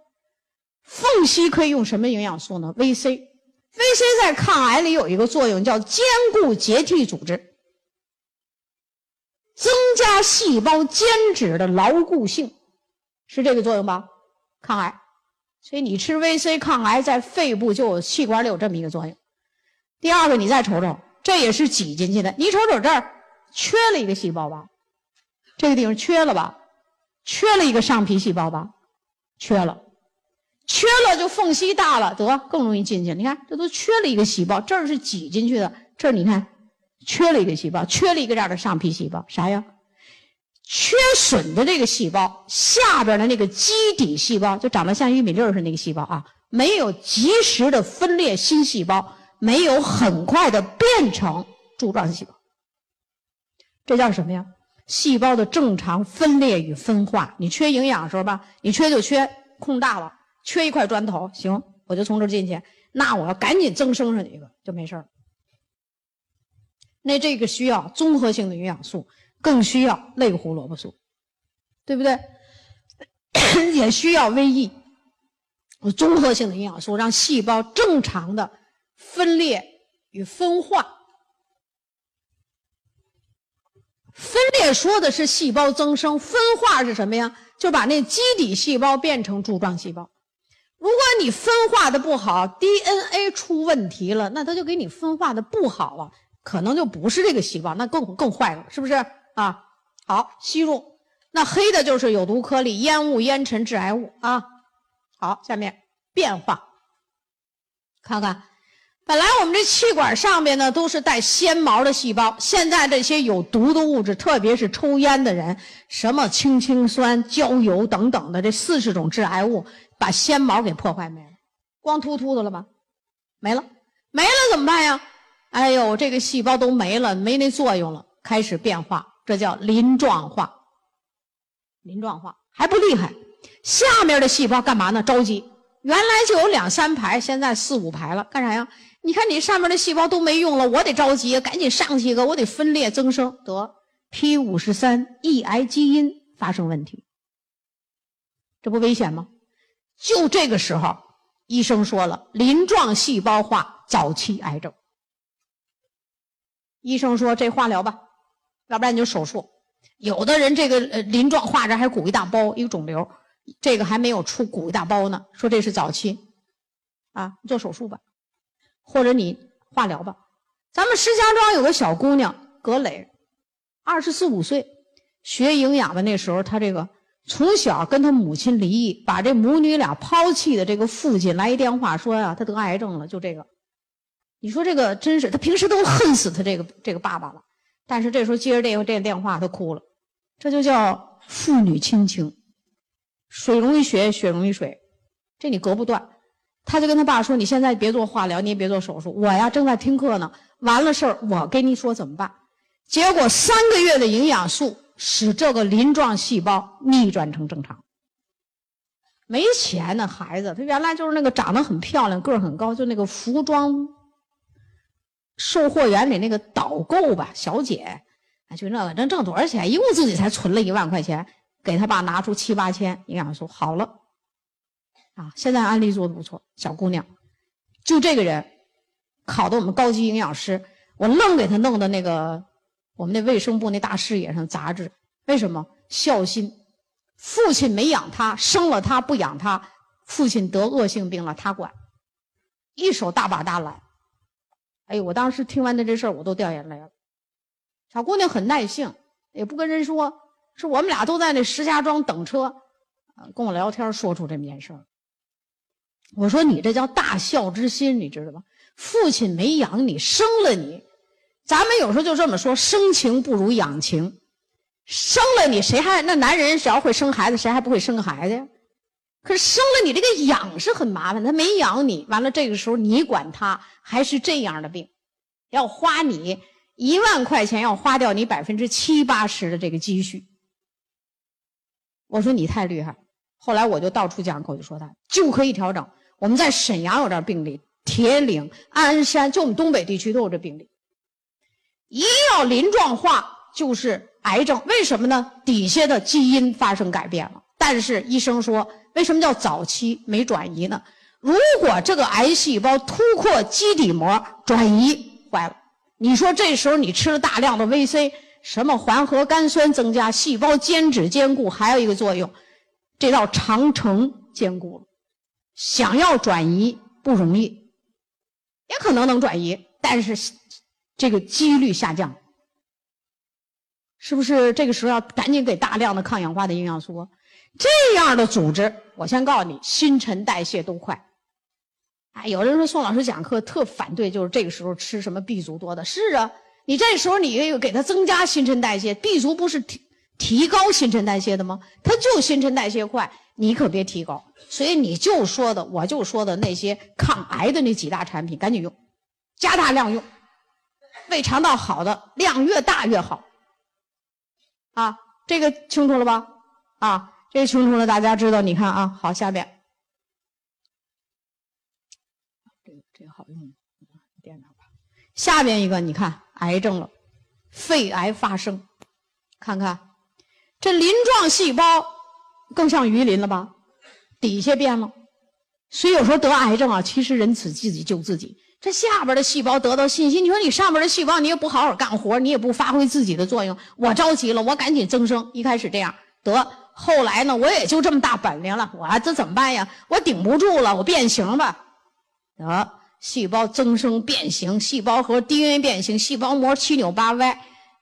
缝隙可以用什么营养素呢？VC，VC 在抗癌里有一个作用，叫坚固结缔组织，增加细胞间质的牢固性，是这个作用吧？抗癌。所以你吃 VC 抗癌，在肺部就有气管里有这么一个作用。第二个，你再瞅瞅，这也是挤进去的。你瞅瞅这儿缺了一个细胞吧，这个地方缺了吧，缺了一个上皮细胞吧，缺了，缺了就缝隙大了，得更容易进去。你看这都缺了一个细胞，这儿是挤进去的，这儿你看缺了一个细胞，缺了一个这样的上皮细胞，啥呀？缺损的这个细胞下边的那个基底细胞，就长得像玉米粒儿似的那个细胞啊，没有及时的分裂新细胞，没有很快的变成柱状细胞。这叫什么呀？细胞的正常分裂与分化。你缺营养的时候吧，你缺就缺空大了，缺一块砖头，行，我就从这进去，那我要赶紧增生上一个就没事儿。那这个需要综合性的营养素。更需要类胡萝卜素，对不对？也需要 VE，综合性的营养素，让细胞正常的分裂与分化。分裂说的是细胞增生，分化是什么呀？就把那基底细胞变成柱状细胞。如果你分化的不好，DNA 出问题了，那它就给你分化的不好了，可能就不是这个细胞，那更更坏了，是不是？啊，好，吸入，那黑的就是有毒颗粒、烟雾、烟尘、致癌物啊。好，下面变化，看看，本来我们这气管上面呢都是带纤毛的细胞，现在这些有毒的物质，特别是抽烟的人，什么氢氰酸、焦油等等的这四十种致癌物，把纤毛给破坏没了，光秃秃的了吧？没了，没了怎么办呀？哎呦，这个细胞都没了，没那作用了，开始变化，这叫鳞状化。鳞状化还不厉害，下面的细胞干嘛呢？着急，原来就有两三排，现在四五排了，干啥呀？你看你上面的细胞都没用了，我得着急，赶紧上去一个，我得分裂增生，得 P 五十三抑癌基因发生问题，这不危险吗？就这个时候，医生说了，鳞状细胞化早期癌症。医生说这化疗吧，要不然你就手术。有的人这个呃鳞状化这还鼓一大包，一个肿瘤，这个还没有出鼓一大包呢，说这是早期，啊，做手术吧，或者你化疗吧。咱们石家庄有个小姑娘葛磊，二十四五岁，学营养的那时候，她这个从小跟她母亲离异，把这母女俩抛弃的这个父亲来一电话说呀，她得癌症了，就这个。你说这个真是，她平时都恨死她这个这个爸爸了，但是这时候接着这个这个电话，她哭了。这就叫父女亲情，水溶于血，血溶于水，这你隔不断。他就跟他爸说：“你现在别做化疗，你也别做手术。我呀正在听课呢，完了事儿我跟你说怎么办。”结果三个月的营养素使这个鳞状细胞逆转成正常。没钱的孩子，他原来就是那个长得很漂亮、个儿很高，就那个服装售货员里那个导购吧，小姐。啊就那个，能挣多少钱？一共自己才存了一万块钱，给他爸拿出七八千营养素，好了，啊，现在安利做的不错，小姑娘，就这个人，考的我们高级营养师，我愣给他弄的那个我们那卫生部那大视野上杂志，为什么？孝心，父亲没养他，生了他不养他，父亲得恶性病了他管，一手大把大揽，哎，我当时听完他这事儿，我都掉眼泪了。小姑娘很耐性，也不跟人说，是我们俩都在那石家庄等车，跟我聊天说出这么件事儿。我说你这叫大孝之心，你知道吧？父亲没养你，生了你，咱们有时候就这么说，生情不如养情。生了你，谁还那男人只要会生孩子，谁还不会生孩子呀？可是生了你这个养是很麻烦，他没养你，完了这个时候你管他，还是这样的病，要花你。一万块钱要花掉你百分之七八十的这个积蓄，我说你太厉害。后来我就到处讲口，就说他就可以调整。我们在沈阳有这病例，铁岭、鞍山，就我们东北地区都有这病例。一要鳞状化就是癌症，为什么呢？底下的基因发生改变了。但是医生说，为什么叫早期没转移呢？如果这个癌细胞突破基底膜转移坏了。你说这时候你吃了大量的 VC，什么环核苷酸增加，细胞间质坚固，还有一个作用，这道长城坚固了，想要转移不容易，也可能能转移，但是这个几率下降，是不是？这个时候要赶紧给大量的抗氧化的营养素，这样的组织，我先告诉你，新陈代谢都快。哎，有人说宋老师讲课特反对，就是这个时候吃什么 B 族多的。是啊，你这时候你又给他增加新陈代谢，B 族不是提提高新陈代谢的吗？他就新陈代谢快，你可别提高。所以你就说的，我就说的那些抗癌的那几大产品，赶紧用，加大量用，胃肠道好的量越大越好。啊，这个清楚了吧？啊，这清楚了，大家知道。你看啊，好，下边。这个这个好用，电脑吧下边一个，你看癌症了，肺癌发生，看看这鳞状细胞更像鱼鳞了吧？底下变了，所以有时候得癌症啊，其实人自自己救自己。这下边的细胞得到信心，你说你上边的细胞你也不好好干活，你也不发挥自己的作用，我着急了，我赶紧增生。一开始这样得，后来呢，我也就这么大本领了，我这怎么办呀？我顶不住了，我变形吧，得。细胞增生变形，细胞核 DNA 变形，细胞膜七扭八歪，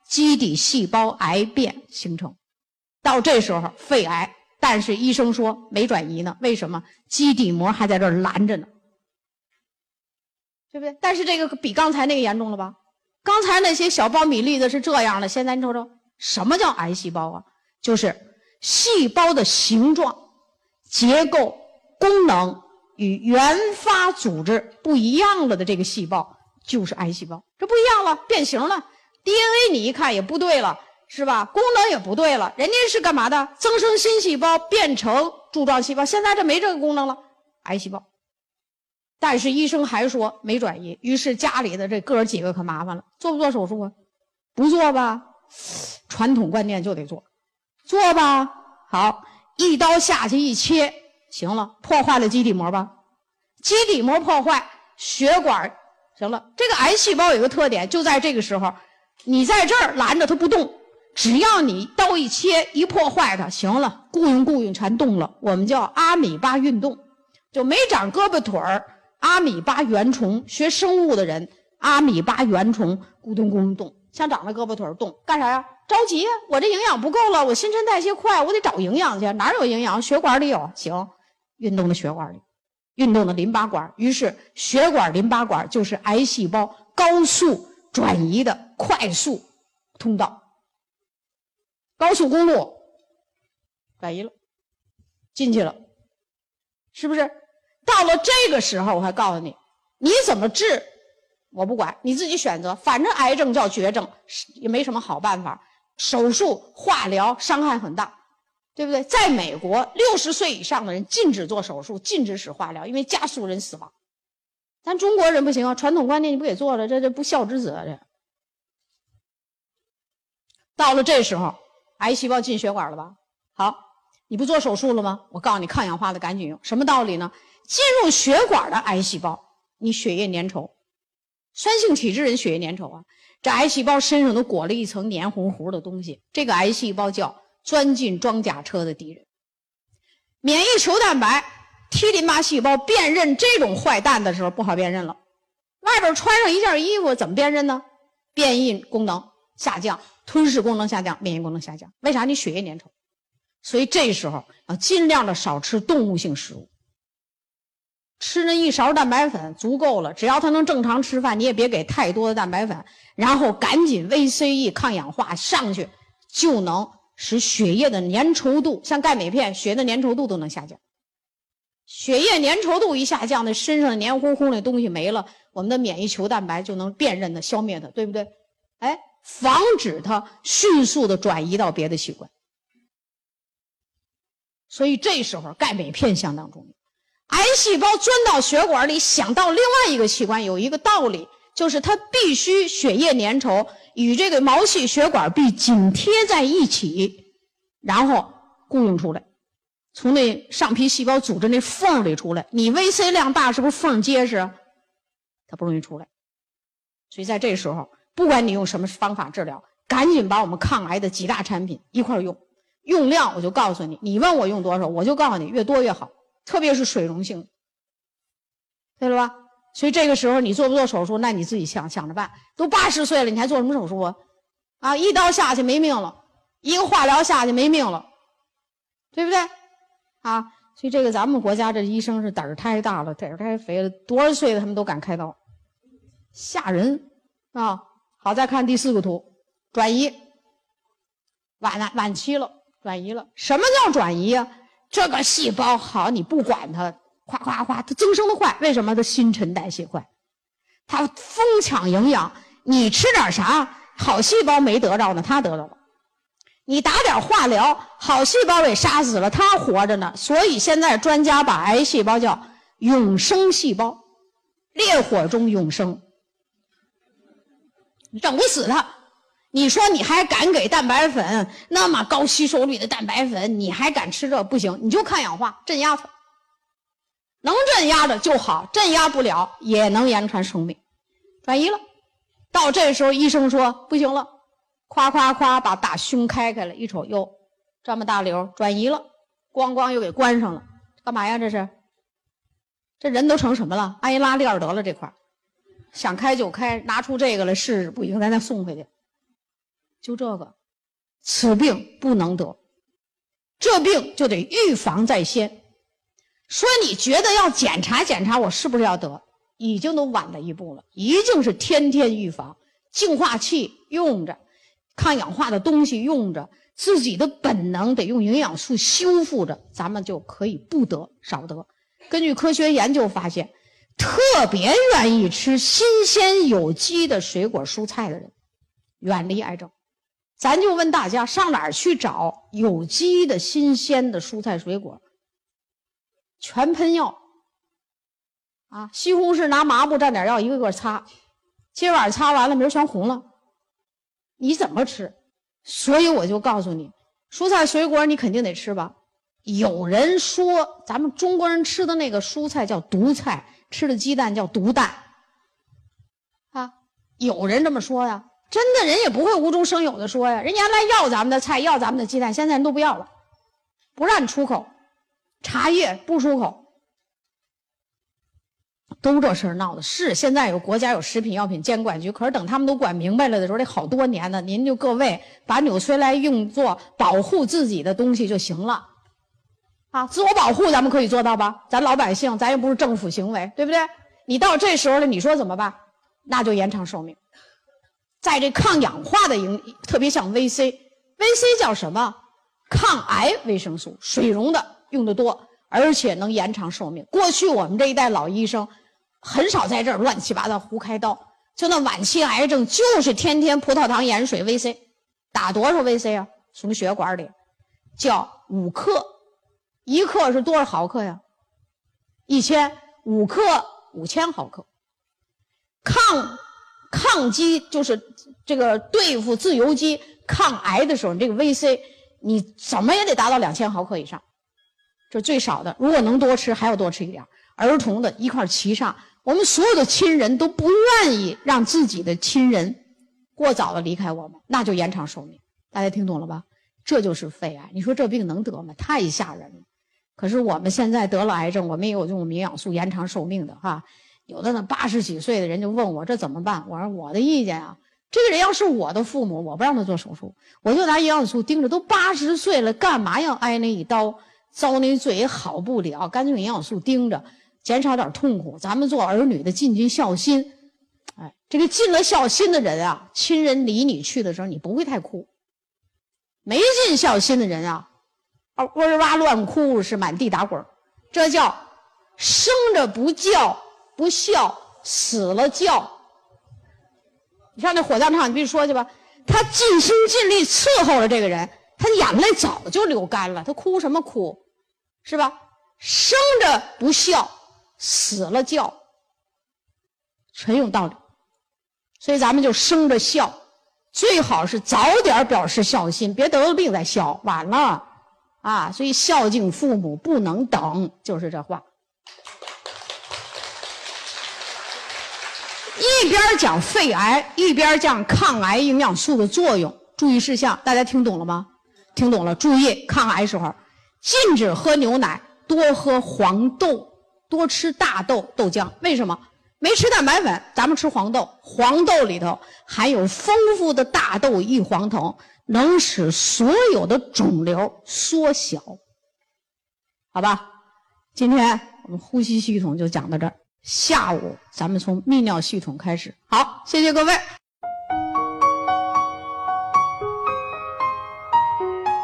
基底细胞癌变形成。到这时候肺癌，但是医生说没转移呢，为什么？基底膜还在这儿拦着呢，对不对？但是这个比刚才那个严重了吧？刚才那些小苞米粒子是这样的，现在你瞅瞅，什么叫癌细胞啊？就是细胞的形状、结构、功能。与原发组织不一样了的这个细胞，就是癌细胞。这不一样了，变形了。DNA 你一看也不对了，是吧？功能也不对了。人家是干嘛的？增生新细胞变成柱状细胞，现在这没这个功能了，癌细胞。但是医生还说没转移，于是家里的这哥几个可麻烦了，做不做手术啊？不做吧，传统观念就得做，做吧。好，一刀下去一切，行了，破坏了基底膜吧？基底膜破坏，血管行了。这个癌细胞有个特点，就在这个时候，你在这儿拦着它不动，只要你刀一切一破坏它，行了，雇佣雇佣全动了。我们叫阿米巴运动，就没长胳膊腿儿。阿米巴原虫学生物的人，阿米巴原虫咕咚咕咚动，像长了胳膊腿动，干啥呀？着急呀！我这营养不够了，我新陈代谢快，我得找营养去。哪有营养？血管里有。行，运动的血管里，运动的淋巴管。于是血管淋巴管就是癌细胞高速转移的快速通道，高速公路转移了，进去了，是不是？到了这个时候，我还告诉你，你怎么治，我不管，你自己选择。反正癌症叫绝症，也没什么好办法。手术、化疗伤害很大，对不对？在美国，六十岁以上的人禁止做手术，禁止使化疗，因为加速人死亡。咱中国人不行啊，传统观念你不给做了，这这不孝之子啊！这到了这时候，癌细胞进血管了吧？好，你不做手术了吗？我告诉你，抗氧化的赶紧用。什么道理呢？进入血管的癌细胞，你血液粘稠，酸性体质人血液粘稠啊，这癌细胞身上都裹了一层黏糊糊的东西。这个癌细胞叫钻进装甲车的敌人。免疫球蛋白 T 淋巴细胞辨认这种坏蛋的时候不好辨认了，外边穿上一件衣服怎么辨认呢？变异功能下降，吞噬功能下降，免疫功能下降。为啥？你血液粘稠，所以这时候要尽量的少吃动物性食物。吃那一勺蛋白粉足够了，只要他能正常吃饭，你也别给太多的蛋白粉，然后赶紧 VCE 抗氧化上去，就能使血液的粘稠度，像钙镁片，血的粘稠度都能下降。血液粘稠度一下降，那身上的黏糊糊那东西没了，我们的免疫球蛋白就能辨认的消灭它，对不对？哎，防止它迅速的转移到别的器官。所以这时候钙镁片相当重要。癌细胞钻到血管里，想到另外一个器官，有一个道理，就是它必须血液粘稠，与这个毛细血管壁紧贴在一起，然后供应出来，从那上皮细胞组织那缝里出来。你 VC 量大，是不是缝结实？它不容易出来。所以在这时候，不管你用什么方法治疗，赶紧把我们抗癌的几大产品一块用，用量我就告诉你，你问我用多少，我就告诉你，越多越好。特别是水溶性，对了吧？所以这个时候你做不做手术，那你自己想想着办。都八十岁了，你还做什么手术啊？啊，一刀下去没命了，一个化疗下去没命了，对不对？啊，所以这个咱们国家这医生是胆儿太大了，胆儿太肥了，多少岁的他们都敢开刀，吓人啊！好，再看第四个图，转移，晚了，晚期了，转移了。什么叫转移呀？这个细胞好，你不管它，夸夸夸，它增生的快。为什么？它新陈代谢快，它疯抢营养。你吃点啥，好细胞没得着呢，它得着了。你打点化疗，好细胞给杀死了，它活着呢。所以现在专家把癌细胞叫永生细胞，烈火中永生，整不死它。你说你还敢给蛋白粉那么高吸收率的蛋白粉？你还敢吃这不行？你就抗氧化镇压它，能镇压的就好，镇压不了也能延长生命。转移了，到这时候医生说不行了，夸夸夸把大胸开开了，一瞅哟，这么大瘤转移了，咣咣又给关上了，干嘛呀？这是，这人都成什么了？安一拉链得了这块想开就开，拿出这个来试试，不行咱再送回去。就这个，此病不能得，这病就得预防在先。说你觉得要检查检查我是不是要得，已经都晚了一步了。一定是天天预防，净化器用着，抗氧化的东西用着，自己的本能得用营养素修复着，咱们就可以不得少得。根据科学研究发现，特别愿意吃新鲜有机的水果蔬菜的人，远离癌症。咱就问大家，上哪儿去找有机的新鲜的蔬菜水果？全喷药啊！西红柿拿麻布蘸点药，一个个擦，今晚擦完了，明儿全红了。你怎么吃？所以我就告诉你，蔬菜水果你肯定得吃吧。有人说，咱们中国人吃的那个蔬菜叫毒菜，吃的鸡蛋叫毒蛋，啊，有人这么说呀。真的人也不会无中生有的说呀，人家来要咱们的菜，要咱们的鸡蛋，现在人都不要了，不让你出口，茶叶不出口，都这事儿闹的。是现在有国家有食品药品监管局，可是等他们都管明白了的时候，得好多年呢。您就各位把纽崔莱用作保护自己的东西就行了，啊，自我保护咱们可以做到吧？咱老百姓，咱又不是政府行为，对不对？你到这时候了，你说怎么办？那就延长寿命。在这抗氧化的营，特别像 VC，VC 叫什么？抗癌维生素，水溶的用的多，而且能延长寿命。过去我们这一代老医生很少在这儿乱七八糟胡开刀，就那晚期癌症就是天天葡萄糖盐水 VC，打多少 VC 啊？从血管里，叫五克，一克是多少毫克呀？一千，五克五千毫克，抗。抗击就是这个对付自由基、抗癌的时候，你这个 VC 你怎么也得达到两千毫克以上，这最少的。如果能多吃，还要多吃一点。儿童的一块儿齐上。我们所有的亲人都不愿意让自己的亲人过早的离开我们，那就延长寿命。大家听懂了吧？这就是肺癌。你说这病能得吗？太吓人了。可是我们现在得了癌症，我们也有用营养素延长寿命的哈。有的呢，八十几岁的人就问我这怎么办？我说我的意见啊，这个人要是我的父母，我不让他做手术，我就拿营养素盯着。都八十岁了，干嘛要挨那一刀？遭那罪也好不了，干脆用营养素盯着，减少点痛苦。咱们做儿女的尽尽孝心。哎，这个尽了孝心的人啊，亲人离你去的时候，你不会太哭。没尽孝心的人啊，啊哇哇乱哭是满地打滚这叫生着不叫。不孝死了叫，你上那火葬场，你必须说去吧。他尽心尽力伺候了这个人，他眼泪早就流干了，他哭什么哭，是吧？生着不孝，死了叫，全有道理。所以咱们就生着孝，最好是早点表示孝心，别得了病再孝，晚了啊。所以孝敬父母不能等，就是这话。一边讲肺癌，一边讲抗癌营养素的作用，注意事项，大家听懂了吗？听懂了，注意抗癌时候，禁止喝牛奶，多喝黄豆，多吃大豆豆浆。为什么？没吃蛋白粉，咱们吃黄豆，黄豆里头含有丰富的大豆异黄酮，能使所有的肿瘤缩小。好吧，今天我们呼吸系统就讲到这儿。下午咱们从泌尿系统开始，好，谢谢各位。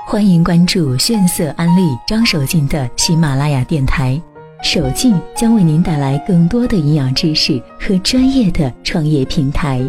欢迎关注炫色安利张守敬的喜马拉雅电台，守敬将为您带来更多的营养知识和专业的创业平台。